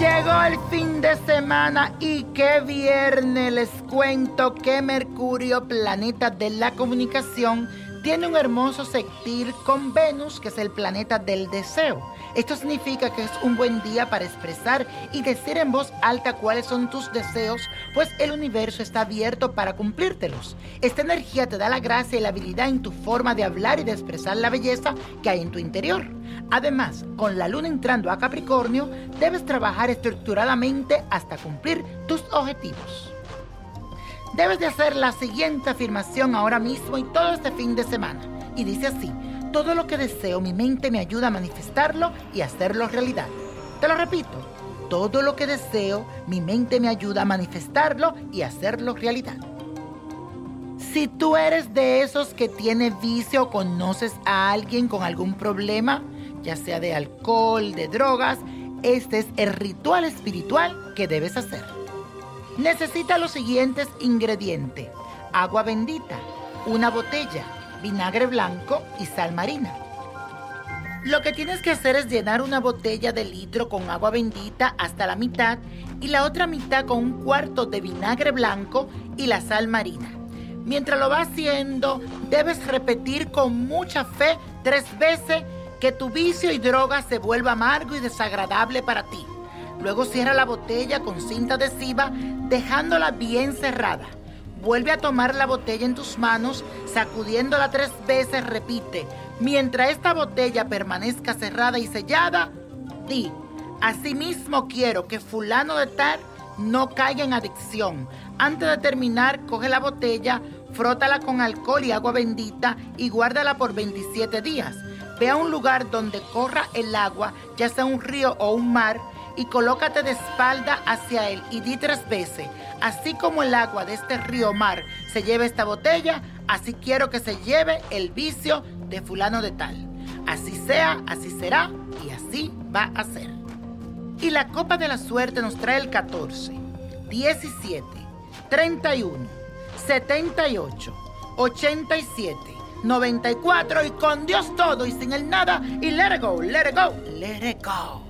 Llegó el fin de semana y qué viernes. Les cuento que Mercurio, planeta de la comunicación, tiene un hermoso sextil con Venus, que es el planeta del deseo. Esto significa que es un buen día para expresar y decir en voz alta cuáles son tus deseos, pues el universo está abierto para cumplírtelos. Esta energía te da la gracia y la habilidad en tu forma de hablar y de expresar la belleza que hay en tu interior. Además, con la luna entrando a Capricornio, debes trabajar estructuradamente hasta cumplir tus objetivos. Debes de hacer la siguiente afirmación ahora mismo y todo este fin de semana. Y dice así, todo lo que deseo mi mente me ayuda a manifestarlo y hacerlo realidad. Te lo repito, todo lo que deseo mi mente me ayuda a manifestarlo y hacerlo realidad. Si tú eres de esos que tiene vicio o conoces a alguien con algún problema, ya sea de alcohol, de drogas, este es el ritual espiritual que debes hacer. Necesita los siguientes ingredientes. Agua bendita, una botella, vinagre blanco y sal marina. Lo que tienes que hacer es llenar una botella de litro con agua bendita hasta la mitad y la otra mitad con un cuarto de vinagre blanco y la sal marina. Mientras lo vas haciendo, debes repetir con mucha fe tres veces que tu vicio y droga se vuelva amargo y desagradable para ti. Luego cierra la botella con cinta adhesiva dejándola bien cerrada. Vuelve a tomar la botella en tus manos, sacudiéndola tres veces, repite, mientras esta botella permanezca cerrada y sellada, di, asimismo quiero que fulano de tal no caiga en adicción. Antes de terminar, coge la botella, frótala con alcohol y agua bendita y guárdala por 27 días. Ve a un lugar donde corra el agua, ya sea un río o un mar, y colócate de espalda hacia él y di tres veces, así como el agua de este río mar se lleva esta botella, así quiero que se lleve el vicio de fulano de tal. Así sea, así será y así va a ser. Y la copa de la suerte nos trae el 14, 17, 31, 78, 87, 94 y con Dios todo y sin el nada y let it go, let it go, let it go.